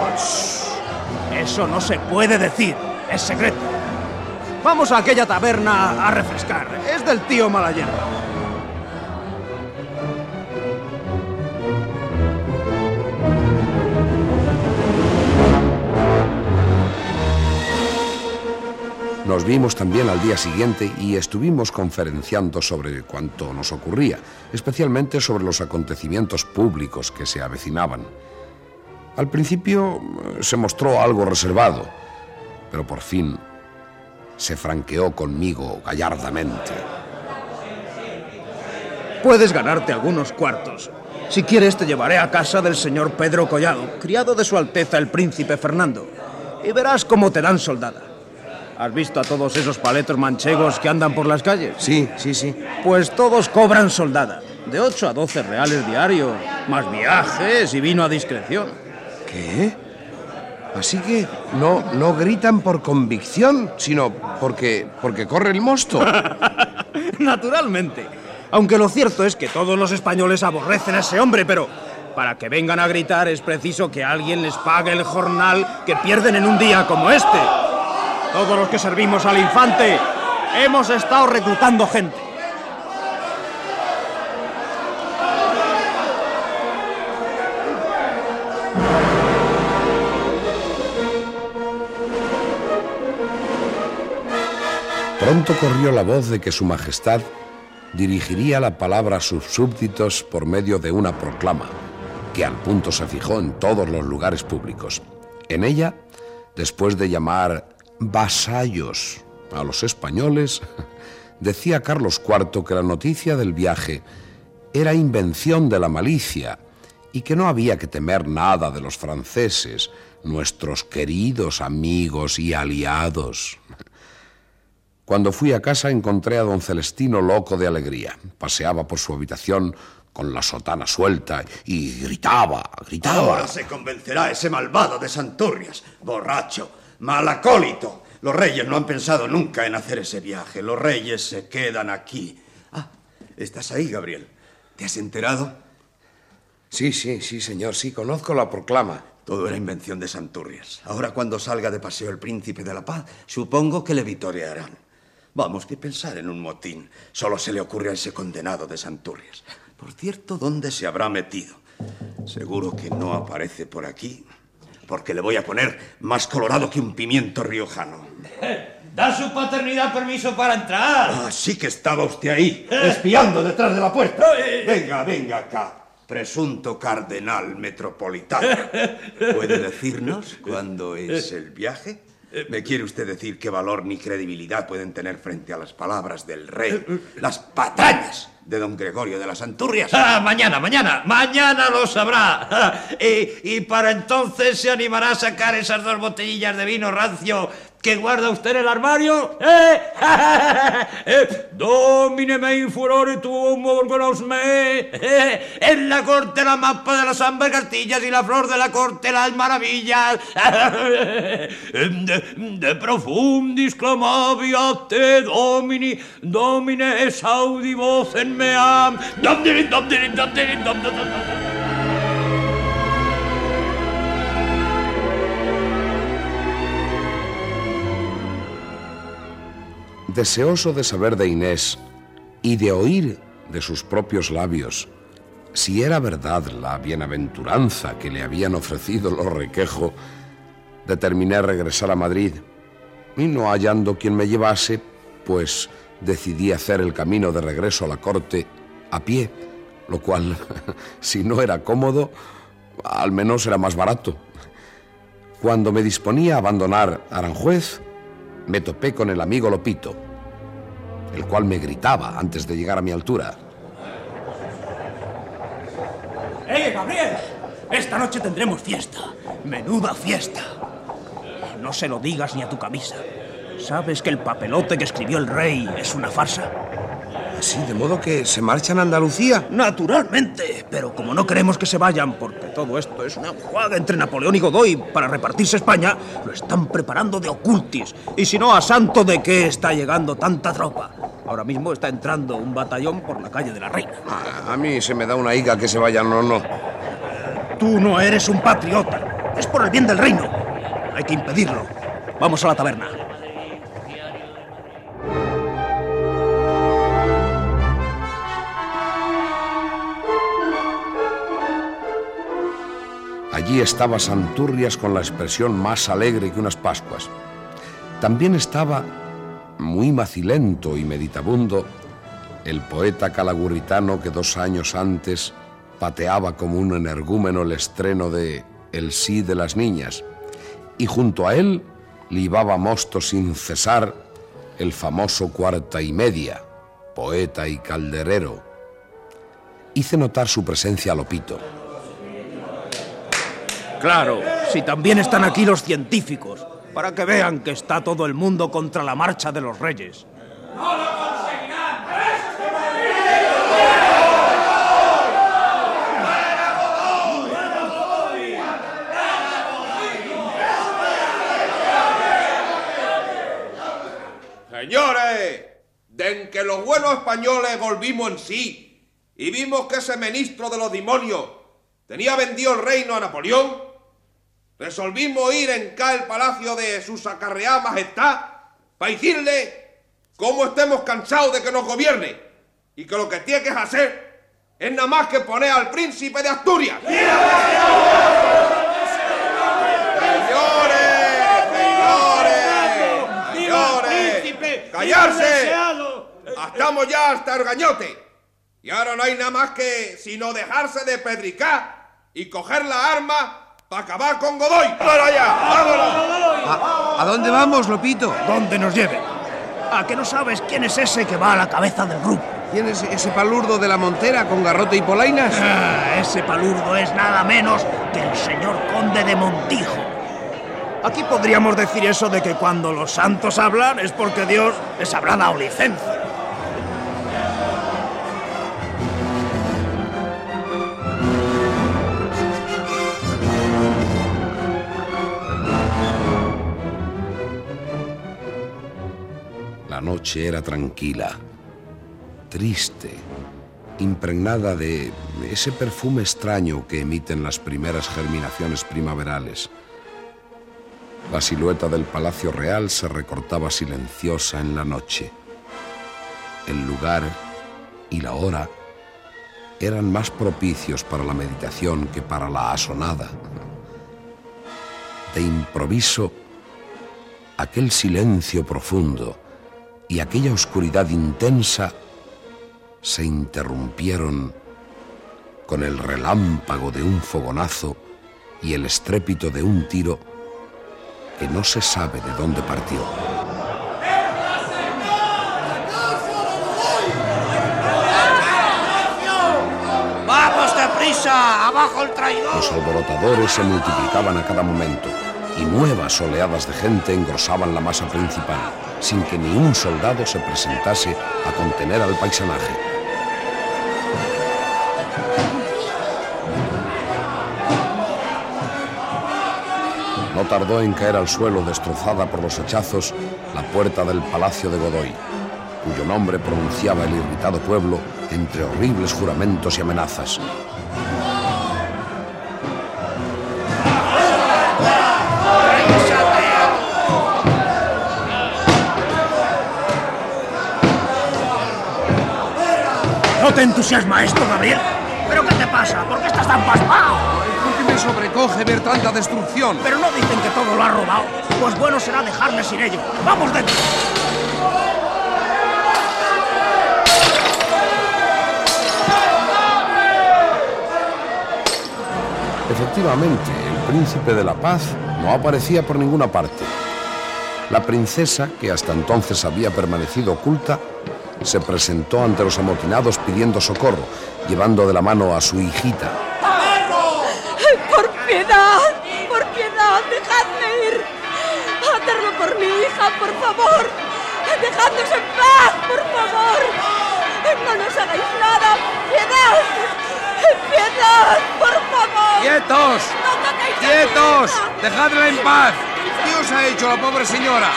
S6: eso no se puede decir. Es secreto. Vamos a aquella taberna a refrescar. Es del tío Malayerba.
S2: Nos vimos también al día siguiente y estuvimos conferenciando sobre cuanto nos ocurría, especialmente sobre los acontecimientos públicos que se avecinaban. Al principio eh, se mostró algo reservado, pero por fin se franqueó conmigo gallardamente.
S6: Puedes ganarte algunos cuartos. Si quieres, te llevaré a casa del señor Pedro Collado, criado de su Alteza el Príncipe Fernando, y verás cómo te dan soldada. ¿Has visto a todos esos paletos manchegos que andan por las calles?
S4: Sí, sí, sí.
S6: Pues todos cobran soldada, de 8 a 12 reales diarios, más viajes y vino a discreción.
S4: ¿Qué? Así que no, no gritan por convicción, sino porque, porque corre el mosto.
S6: Naturalmente. Aunque lo cierto es que todos los españoles aborrecen a ese hombre, pero para que vengan a gritar es preciso que alguien les pague el jornal que pierden en un día como este. Todos los que servimos al infante hemos estado reclutando gente.
S2: Pronto corrió la voz de que Su Majestad dirigiría la palabra a sus súbditos por medio de una proclama, que al punto se fijó en todos los lugares públicos. En ella, después de llamar vasallos a los españoles, decía Carlos IV que la noticia del viaje era invención de la malicia y que no había que temer nada de los franceses, nuestros queridos amigos y aliados. Cuando fui a casa encontré a don Celestino loco de alegría. Paseaba por su habitación con la sotana suelta y gritaba, gritaba.
S5: Ahora se convencerá ese malvado de Santurrias, borracho, malacólito. Los reyes no han pensado nunca en hacer ese viaje. Los reyes se quedan aquí. Ah, estás ahí, Gabriel. ¿Te has enterado?
S18: Sí, sí, sí, señor, sí, conozco la proclama.
S5: Todo era invención de Santurrias. Ahora cuando salga de paseo el príncipe de la paz, supongo que le vitorearán. Vamos, que pensar en un motín. Solo se le ocurre a ese condenado de Santurrias. Por cierto, ¿dónde se habrá metido? Seguro que no aparece por aquí, porque le voy a poner más colorado que un pimiento riojano.
S14: Da su paternidad permiso para entrar.
S5: Ah, sí que estaba usted ahí, espiando detrás de la puerta. Venga, venga acá. Presunto cardenal metropolitano. ¿Puede decirnos cuándo es el viaje? ¿Me quiere usted decir qué valor ni credibilidad pueden tener frente a las palabras del rey, las patrañas de don Gregorio de las Anturrias?
S14: Ah, mañana, mañana, mañana lo sabrá. Y, y para entonces se animará a sacar esas dos botellillas de vino rancio que guarda usted en el armario? ¿Eh? eh domine me in furore tuum orgonos me. Eh, en la corte la mappa de las ambas castillas y la flor de la corte las maravillas. de, de profundis clamaviate domini, domine esaudi vocem meam. Domini, domini, domini, domini,
S2: Deseoso de saber de Inés y de oír de sus propios labios si era verdad la bienaventuranza que le habían ofrecido los requejo, determiné regresar a Madrid y no hallando quien me llevase, pues decidí hacer el camino de regreso a la corte a pie, lo cual, si no era cómodo, al menos era más barato. Cuando me disponía a abandonar Aranjuez, me topé con el amigo Lopito, el cual me gritaba antes de llegar a mi altura.
S6: ¡Eh, Gabriel! Esta noche tendremos fiesta. Menuda fiesta. No se lo digas ni a tu camisa. ¿Sabes que el papelote que escribió el rey es una farsa?
S18: Sí, de modo que se marchan a Andalucía.
S6: Naturalmente, pero como no queremos que se vayan, porque todo esto es una jugada entre Napoleón y Godoy para repartirse España, lo están preparando de ocultis. Y si no, a santo de qué está llegando tanta tropa. Ahora mismo está entrando un batallón por la calle de la Reina.
S18: A, a mí se me da una higa que se vayan o no.
S6: Tú no eres un patriota. Es por el bien del reino. Hay que impedirlo. Vamos a la taberna.
S2: Allí estaba Santurrias con la expresión más alegre que unas Pascuas. También estaba, muy macilento y meditabundo, el poeta calagurritano que dos años antes pateaba como un energúmeno el estreno de El sí de las niñas, y junto a él libaba mosto sin cesar el famoso cuarta y media, poeta y calderero. Hice notar su presencia a Lopito.
S6: Claro, si también están aquí los científicos, para que vean que está todo el mundo contra la marcha de los reyes.
S19: Señores, de que los buenos españoles volvimos en sí y vimos que ese ministro de los demonios tenía vendido el reino a Napoleón, resolvimos ir en cá el palacio de su sacarreada majestad para decirle cómo estemos cansados de que nos gobierne y que lo que tiene que hacer es nada más que poner al príncipe de Asturias. ¡Callarse! Estamos ya hasta el gañote. Y ahora no hay nada más que sino dejarse de pedricar y coger la arma para acabar con Godoy. ¡Vámonos allá! ¡Vámonos!
S18: ¿A, a dónde vamos, Lopito?
S6: Donde nos lleve. ¿A que no sabes quién es ese que va a la cabeza del grupo?
S18: ¿Quién es ese palurdo de la montera con garrote y polainas?
S6: Ah, ese palurdo es nada menos que el señor conde de Montijo. Aquí podríamos decir eso de que cuando los santos hablan es porque Dios les habrá dado licencia.
S2: Noche era tranquila, triste, impregnada de ese perfume extraño que emiten las primeras germinaciones primaverales. La silueta del Palacio Real se recortaba silenciosa en la noche. El lugar y la hora eran más propicios para la meditación que para la asonada. De improviso, aquel silencio profundo y aquella oscuridad intensa se interrumpieron con el relámpago de un fogonazo y el estrépito de un tiro que no se sabe de dónde partió.
S14: ¡Vamos deprisa! ¡Abajo el traidor!
S2: Los alborotadores se multiplicaban a cada momento y nuevas oleadas de gente engrosaban la masa principal, sin que ni un soldado se presentase a contener al paisanaje. No tardó en caer al suelo, destrozada por los hachazos, la puerta del palacio de Godoy, cuyo nombre pronunciaba el irritado pueblo entre horribles juramentos y amenazas.
S6: ¿No te entusiasma esto, Gabriel? ¿Pero qué te pasa? ¿Por qué estás tan pasmado?
S4: Porque me sobrecoge ver tanta destrucción.
S6: Pero no dicen que todo lo ha robado. Pues bueno será dejarle sin ello. ¡Vamos dentro!
S2: Efectivamente, el príncipe de la paz no aparecía por ninguna parte. La princesa, que hasta entonces había permanecido oculta, se presentó ante los amotinados pidiendo socorro, llevando de la mano a su hijita.
S20: ¡Por piedad! ¡Por piedad! ¡Dejadme ir! ¡Hacerlo por mi hija, por favor! ¡Dejadnos en paz, por favor! ¡No nos hagáis nada! ¡Piedad! ¡Piedad, por favor!
S4: ¡Quietos!
S20: ¡No toquéis a mi
S4: ¡Quietos!
S20: hija!
S4: ¡Dejadla en paz! ¿Qué os ha hecho la pobre señora?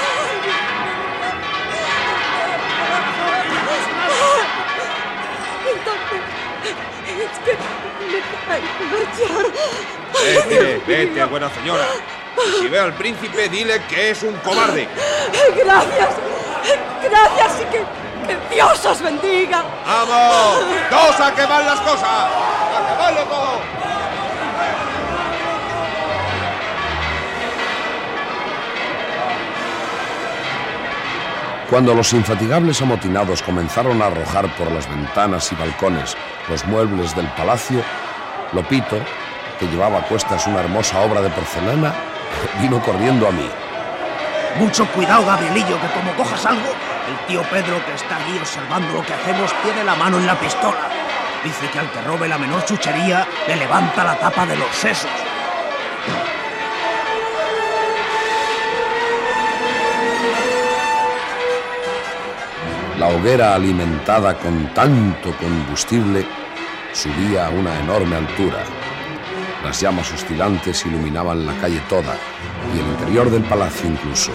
S20: Es que me.
S19: Vete, vete, buena señora. Y si ve al príncipe, dile que es un cobarde.
S20: Gracias, gracias y que, que Dios os bendiga.
S19: ¡Vamos! ¡Dos a quemar las cosas! ¡A quemarlo todo!
S2: Cuando los infatigables amotinados comenzaron a arrojar por las ventanas y balcones los muebles del palacio, Lopito, que llevaba a cuestas una hermosa obra de porcelana, vino corriendo a mí.
S6: Mucho cuidado, Gabrielillo, que como cojas algo, el tío Pedro que está allí observando lo que hacemos tiene la mano en la pistola. Dice que al que robe la menor chuchería le levanta la tapa de los sesos.
S2: La hoguera alimentada con tanto combustible subía a una enorme altura. Las llamas oscilantes iluminaban la calle toda y el interior del palacio incluso.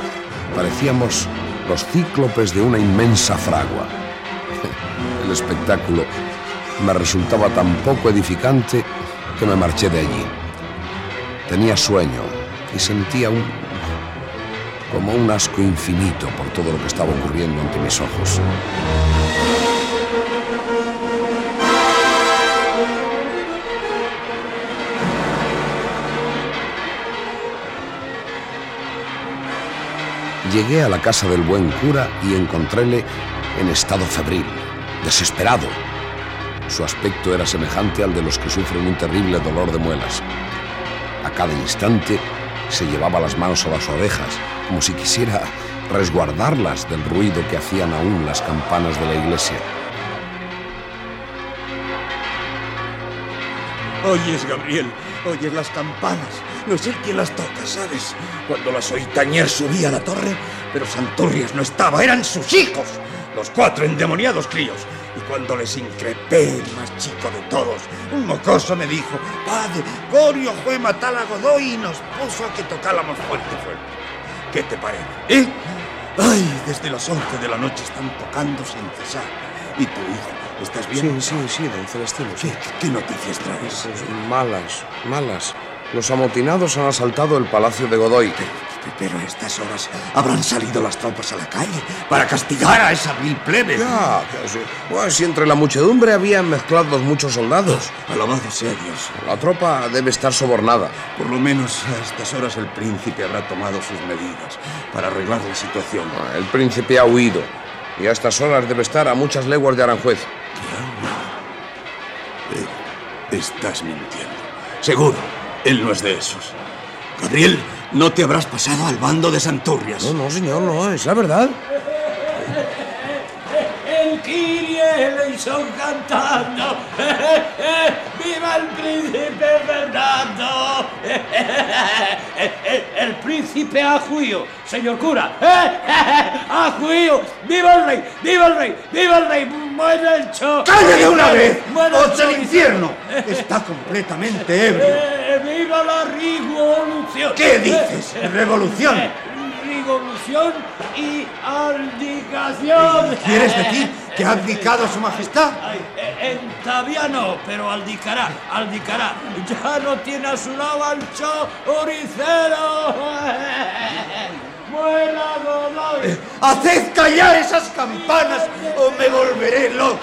S2: Parecíamos los cíclopes de una inmensa fragua. El espectáculo me resultaba tan poco edificante que me marché de allí. Tenía sueño y sentía un como un asco infinito por todo lo que estaba ocurriendo ante mis ojos. Llegué a la casa del buen cura y encontréle en estado febril, desesperado. Su aspecto era semejante al de los que sufren un terrible dolor de muelas. A cada instante se llevaba las manos a las orejas, como si quisiera resguardarlas del ruido que hacían aún las campanas de la iglesia.
S7: Oyes, Gabriel, oyes las campanas.
S5: No es él quien las toca, ¿sabes? Cuando las oí tañer subí a la torre, pero Santurrias no estaba, eran sus hijos, los cuatro endemoniados críos. Y cuando les increpé, el más chico de todos, un mocoso me dijo, padre, Gorio fue a matar a Godoy y nos puso a que tocáramos fuerte, fuerte. ¿Qué te parece? ¿Eh? Ay, desde las 11 de la noche están tocando sin cesar. ¿Y tu hijo? ¿Estás bien?
S21: Sí, sí, sí, don Celestino.
S5: ¿Qué, qué noticias traes?
S21: Pues malas, malas. Los amotinados han asaltado el palacio de Godoy.
S5: Pero a estas horas habrán salido las tropas a la calle para castigar a esa vil plebe.
S21: Ya, sí. Pues si entre la muchedumbre habían mezclados muchos soldados.
S5: Alabado sea Dios.
S21: La tropa debe estar sobornada.
S5: Por lo menos a estas horas el príncipe habrá tomado sus medidas para arreglar la situación.
S21: Ah, El príncipe ha huido. Y a estas horas debe estar a muchas leguas de Aranjuez.
S5: Eh, estás mintiendo. Seguro, él no es de esos. Gabriel, no te habrás pasado al bando de Santurrias.
S21: No, no, señor, no, es la verdad.
S14: El Kyrie Eleison cantando. ¡Viva el príncipe Fernando! El príncipe ha huido, señor cura. ¡Ha huido! ¡Viva el rey! ¡Viva el rey! ¡Viva el rey! ¡Muera el cho!
S5: ¡Cállate una vez!
S14: ¡Muera
S5: ¡O del
S14: cho-
S5: infierno! Está completamente ebrio.
S14: Eh, ¡Viva la revolución!
S5: ¿Qué dices? ¿Revolución?
S14: Eh, Revolución y abdicación.
S5: ¿Quieres decir que ha abdicado su majestad?
S14: Eh, En Taviano, pero aldicará, aldicará. Ya no tiene a su lado al choricero. ¡Muera Godoy!
S5: ¡Haced callar esas campanas o me volveré loco!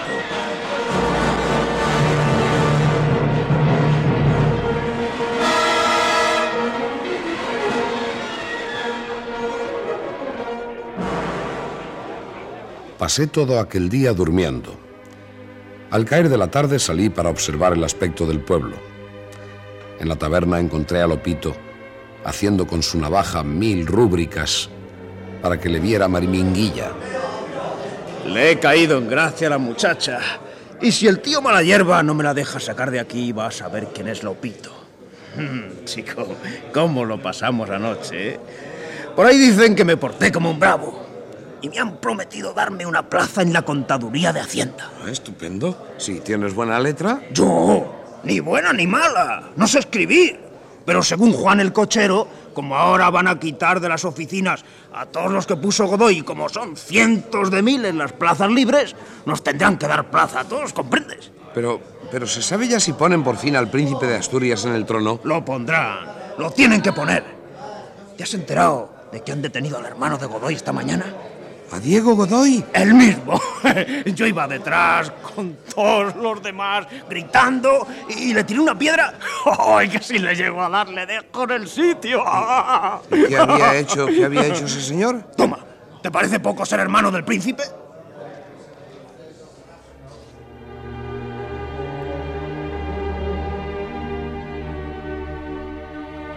S2: Pasé todo aquel día durmiendo. Al caer de la tarde salí para observar el aspecto del pueblo. En la taberna encontré a Lopito haciendo con su navaja mil rúbricas para que le viera Mariminguilla.
S6: Le he caído en gracia a la muchacha. Y si el tío mala hierba no me la deja sacar de aquí, vas a ver quién es Lopito. Chico, cómo lo pasamos anoche, ¿eh? Por ahí dicen que me porté como un bravo. Y me han prometido darme una plaza en la contaduría de Hacienda.
S21: Ah, Estupendo. Si tienes buena letra.
S6: Yo, ni buena ni mala. No sé escribir. Pero según Juan el cochero, como ahora van a quitar de las oficinas a todos los que puso Godoy, como son cientos de miles las plazas libres, nos tendrán que dar plaza a todos, ¿comprendes?
S21: Pero, pero ¿se sabe ya si ponen por fin al príncipe de Asturias en el trono?
S6: Lo pondrán. Lo tienen que poner. ¿Te has enterado de que han detenido al hermano de Godoy esta mañana?
S21: ¿A Diego Godoy?
S6: El mismo. Yo iba detrás con todos los demás gritando y le tiré una piedra. ¡Ay, que si le llego a dar le dejo en el sitio!
S21: ¿Qué había hecho, qué había hecho ese señor?
S6: Toma, ¿te parece poco ser hermano del príncipe?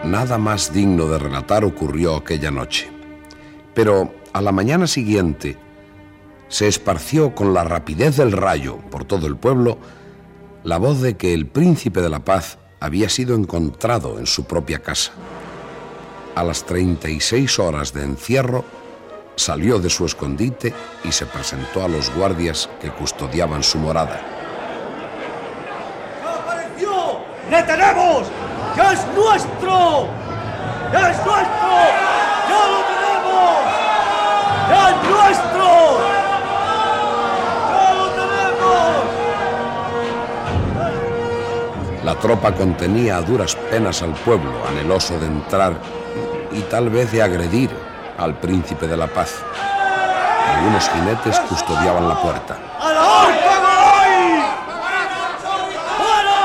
S2: Nada más digno de relatar ocurrió aquella noche. Pero a la mañana siguiente se esparció con la rapidez del rayo por todo el pueblo la voz de que el príncipe de la paz había sido encontrado en su propia casa. A las 36 horas de encierro, salió de su escondite y se presentó a los guardias que custodiaban su morada.
S14: ¡Apareció! ¡Le tenemos! ¡Ya es nuestro! ¡Ya es nuestro! Es nuestro! ¡Ya lo tenemos!
S2: La tropa contenía a duras penas al pueblo, anheloso de entrar y tal vez de agredir al príncipe de la paz. Algunos jinetes custodiaban la puerta.
S14: ¡A la horca, Godoy! ¡Fuera!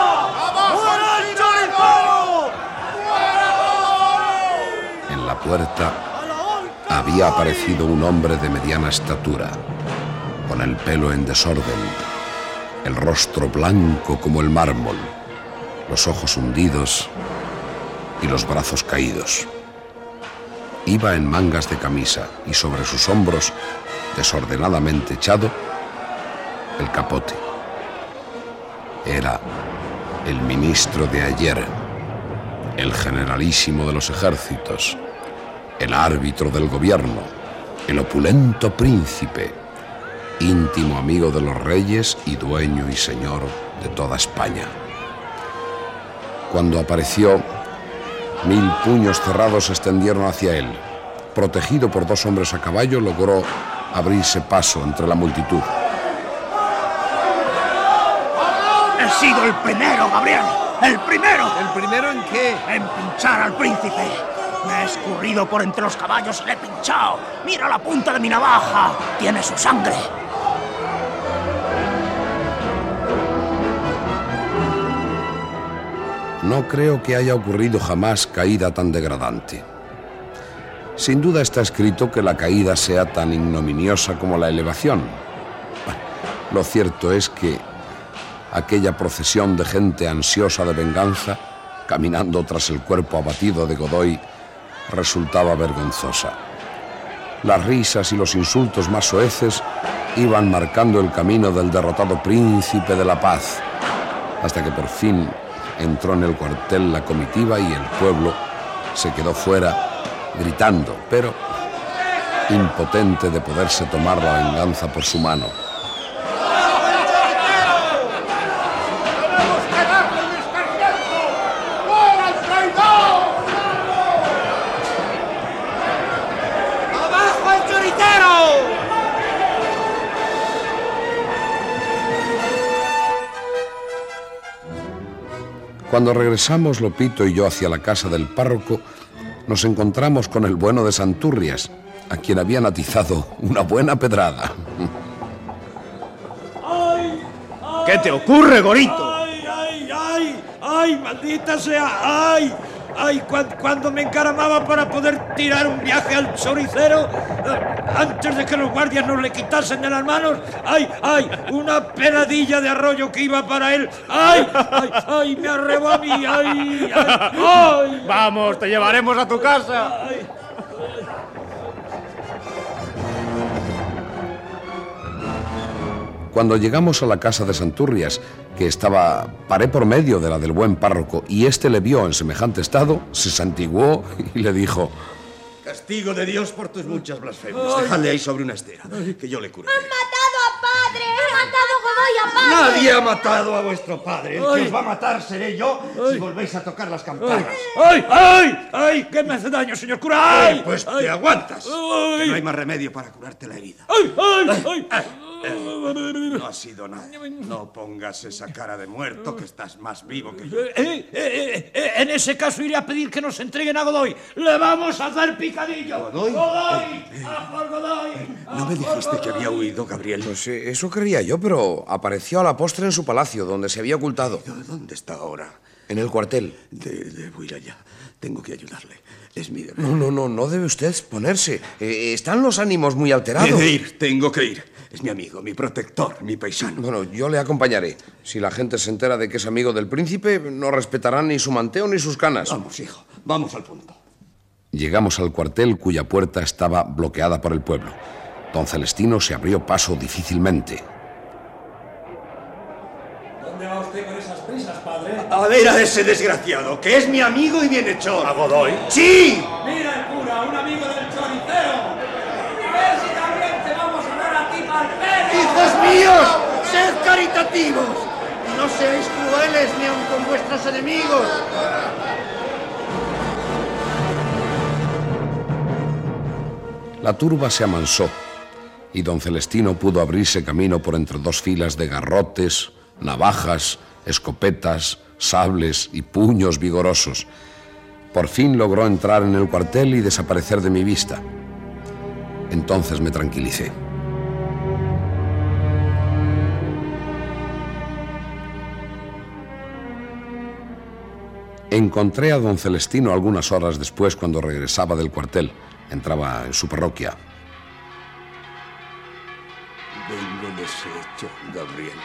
S14: ¡Fuera el choricero!
S2: En la puerta había aparecido un hombre de mediana estatura, con el pelo en desorden, el rostro blanco como el mármol, los ojos hundidos y los brazos caídos. Iba en mangas de camisa y sobre sus hombros, desordenadamente echado, el capote. Era el ministro de ayer, el generalísimo de los ejércitos, el árbitro del gobierno, el opulento príncipe, íntimo amigo de los reyes y dueño y señor de toda España. Cuando apareció, mil puños cerrados se extendieron hacia él. Protegido por dos hombres a caballo, logró abrirse paso entre la multitud.
S6: He sido el primero, Gabriel. El primero.
S14: ¿El primero en qué?
S6: En pinchar al príncipe. Me he escurrido por entre los caballos y le he pinchado. Mira la punta de mi navaja. Tiene su sangre.
S2: No creo que haya ocurrido jamás caída tan degradante. Sin duda está escrito que la caída sea tan ignominiosa como la elevación. Lo cierto es que aquella procesión de gente ansiosa de venganza, caminando tras el cuerpo abatido de Godoy, resultaba vergonzosa. Las risas y los insultos más soeces iban marcando el camino del derrotado príncipe de la paz, hasta que por fin entró en el cuartel la comitiva y el pueblo se quedó fuera gritando, pero impotente de poderse tomar la venganza por su mano. Cuando regresamos Lopito y yo hacia la casa del párroco, nos encontramos con el bueno de Santurrias, a quien habían atizado una buena pedrada.
S6: ¿Qué te ocurre, Gorito?
S14: ¡Ay, ay, ay! ¡Ay, maldita sea! ¡Ay! ¡Ay! cuan- Cuando me encaramaba para poder tirar un viaje al choricero, eh, antes de que los guardias nos le quitasen de las manos, ¡ay, ay! Una peladilla de arroyo que iba para él. ¡Ay, ay, ay! Me arrebó a mí, ¡ay, ay! ay.
S6: Vamos, te llevaremos a tu casa.
S2: Cuando llegamos a la casa de Santurrias, que estaba paré por medio de la del buen párroco, y éste le vio en semejante estado, se santiguó y le dijo,
S5: Castigo de Dios por tus muchas blasfemias. Dejadle ahí sobre una estera, que yo le curaré.
S22: matado a padre! ¡Han matado a padre!
S5: Nadie ha matado a vuestro padre. El que os va a matar seré yo si volvéis a tocar las campanas.
S14: ¡Ay, ay! ¡Ay! ¡Que me hace daño, señor cura! ¡Ay!
S5: Eh, pues
S14: ay.
S5: te aguantas. No hay más remedio para curarte la herida.
S14: ¡Ay, ay, ay!
S5: No ha sido nada. No pongas esa cara de muerto, que estás más vivo que yo.
S14: Eh, eh, eh, eh, en ese caso iré a pedir que nos entreguen a Godoy. ¡Le vamos a hacer picadillo!
S5: ¿Godoy?
S14: ¡Godoy! ¡A por Godoy!
S5: ¿No me dijiste que había huido, Gabriel?
S23: Pues eh, eso creía yo, pero apareció a la postre en su palacio, donde se había ocultado.
S5: ¿Dónde está ahora?
S23: En el cuartel.
S5: De- debo ir allá. Tengo que ayudarle. Es mi deber.
S23: No, no, no, no debe usted exponerse. Eh, están los ánimos muy
S5: He
S23: alterados.
S5: de ir, tengo que ir. Es mi amigo, mi protector, mi paisano.
S23: Bueno, yo le acompañaré. Si la gente se entera de que es amigo del príncipe, no respetarán ni su manteo ni sus canas.
S5: Vamos, hijo, vamos al punto.
S2: Llegamos al cuartel cuya puerta estaba bloqueada por el pueblo. Don Celestino se abrió paso difícilmente.
S5: A ver a ese desgraciado, que es mi amigo y bienhechor.
S14: ¿A Godoy?
S5: ¡Sí!
S14: Mira el cura, un amigo del choricero. ¡Ves si también te vamos a dar a ti, palpero!
S24: ¡Hijos míos! ¡Sed caritativos! No seáis crueles ni aun con vuestros enemigos.
S2: La turba se amansó y don Celestino pudo abrirse camino por entre dos filas de garrotes, navajas, escopetas, sables y puños vigorosos. Por fin logró entrar en el cuartel y desaparecer de mi vista. Entonces me tranquilicé. Encontré a don Celestino algunas horas después cuando regresaba del cuartel. Entraba en su parroquia.
S5: Vengo deshecho, Gabriel.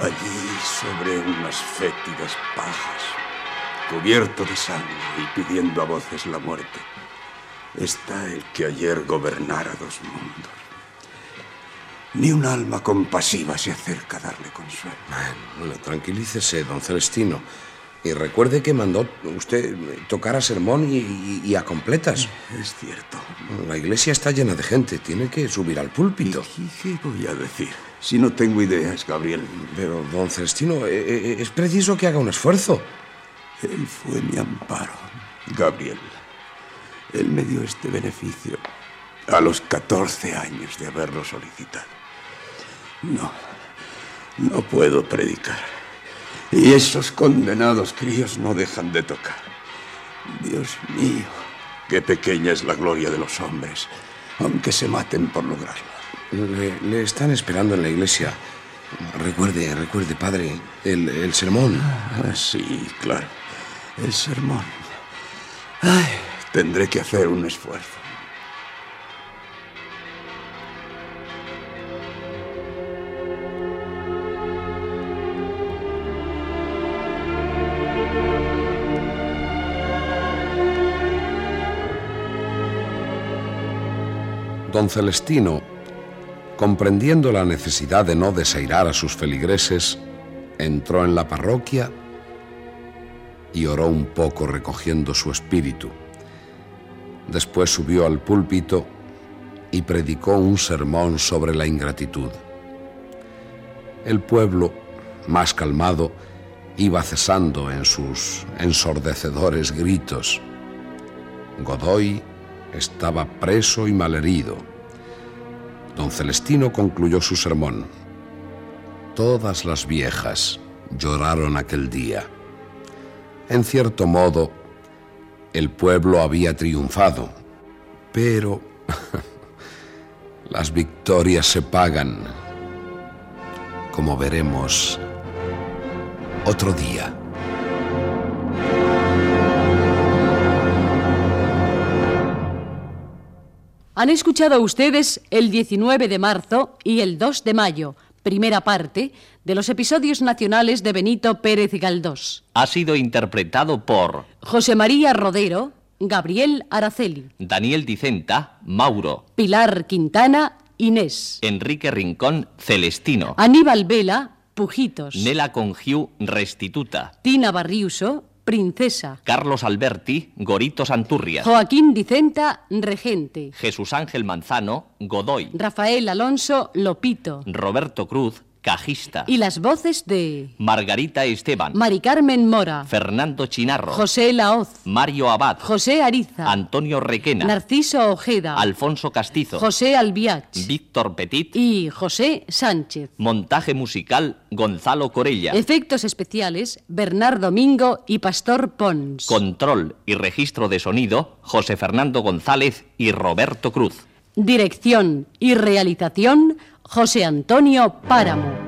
S5: Allí, sobre unas fétidas pajas, cubierto de sangre y pidiendo a voces la muerte, está el que ayer gobernara dos mundos. Ni un alma compasiva se acerca a darle consuelo.
S2: Bueno, tranquilícese, don Celestino. Y recuerde que mandó usted tocar a sermón y, y- y a completas.
S5: Es cierto.
S2: La iglesia está llena de gente. Tiene que subir al púlpito.
S5: ¿Qué voy a decir? Si no tengo ideas, Gabriel.
S2: Pero, don Celestino, eh, eh, es preciso que haga un esfuerzo.
S5: Él fue mi amparo, Gabriel. Él me dio este beneficio a los 14 años de haberlo solicitado. No, no puedo predicar. Y esos condenados críos no dejan de tocar. Dios mío, qué pequeña es la gloria de los hombres, aunque se maten por lograrlo.
S2: Le, le están esperando en la iglesia. Recuerde, recuerde, padre, el, el sermón.
S5: Ah, sí, claro. El sermón. Ay, tendré que hacer un esfuerzo.
S2: Don Celestino, comprendiendo la necesidad de no desairar a sus feligreses, entró en la parroquia y oró un poco recogiendo su espíritu. Después subió al púlpito y predicó un sermón sobre la ingratitud. El pueblo, más calmado, iba cesando en sus ensordecedores gritos. Godoy estaba preso y malherido. Don Celestino concluyó su sermón. Todas las viejas lloraron aquel día. En cierto modo, el pueblo había triunfado, pero las victorias se pagan, como veremos otro día.
S1: Han escuchado ustedes el 19 de marzo y el 2 de mayo, primera parte de los episodios nacionales de Benito Pérez Galdós.
S25: Ha sido interpretado por
S1: José María Rodero, Gabriel Araceli,
S25: Daniel Dicenta, Mauro,
S1: Pilar Quintana, Inés,
S25: Enrique Rincón, Celestino,
S1: Aníbal Vela, Pujitos,
S25: Nela Congiu, Restituta,
S1: Tina Barriuso, Princesa,
S25: Carlos Alberti, Gorito Santurrias,
S1: Joaquín Dicenta, Regente,
S25: Jesús Ángel Manzano, Godoy,
S1: Rafael Alonso, Lopito,
S25: Roberto Cruz, Cajista,
S1: y las voces de
S25: Margarita Esteban,
S1: Mari Carmen Mora,
S25: Fernando Chinarro,
S1: José Laoz,
S25: Mario Abad,
S1: José Ariza,
S25: Antonio Requena,
S1: Narciso Ojeda,
S25: Alfonso Castizo,
S1: José Albiach.
S25: Víctor Petit.
S1: Y José Sánchez.
S25: Montaje musical Gonzalo Corella.
S1: Efectos especiales Bernardo Domingo y Pastor Pons.
S25: Control y registro de sonido José Fernando González y Roberto Cruz.
S1: Dirección y realización José Antonio Páramo.